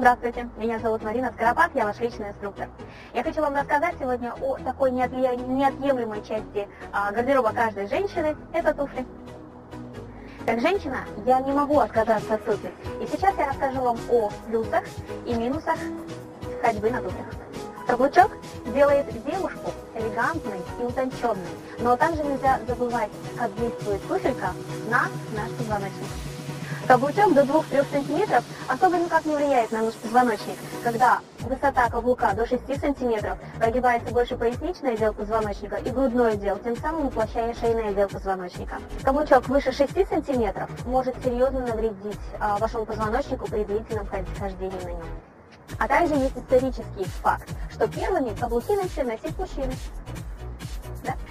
здравствуйте, меня зовут Марина Скоропад, я ваш личный инструктор. Я хочу вам рассказать сегодня о такой неотъемлемой части а, гардероба каждой женщины, это туфли. Как женщина я не могу отказаться от туфель, и сейчас я расскажу вам о плюсах и минусах ходьбы на туфлях. Каблучок делает девушку элегантной и утонченной, но также нельзя забывать, как действует туфелька на наш позвоночник. Каблучок до 2-3 см особо никак не влияет на наш позвоночник, когда высота каблука до 6 см прогибается больше поясничный отдел позвоночника и грудной отдел, тем самым уплощая шейный отдел позвоночника. Каблучок выше 6 см может серьезно навредить а, вашему позвоночнику при длительном хождении на нем. А также есть исторический факт, что первыми каблуки начали носить мужчины.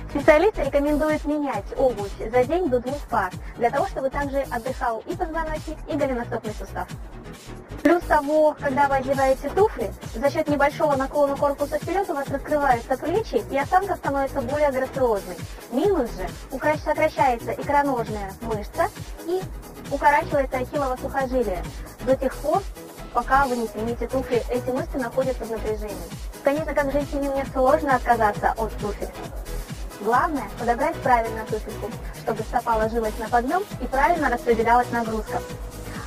Специалисты рекомендуют менять обувь за день до двух пар, для того, чтобы также отдыхал и позвоночник, и голеностопный сустав. Плюс того, когда вы одеваете туфли, за счет небольшого наклона корпуса вперед у вас раскрываются плечи, и осанка становится более грациозной. Минус же, сокращается икроножная мышца и укорачивается ахиллово сухожилие до тех пор, пока вы не снимете туфли, эти мышцы находятся в напряжении. Конечно, как женщине мне сложно отказаться от туфель. Главное – подобрать правильно туфельку, чтобы стопа ложилась на подъем и правильно распределялась нагрузка.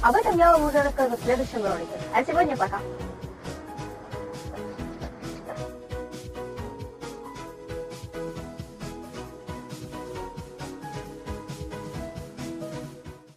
Об этом я вам уже расскажу в следующем ролике. А сегодня пока!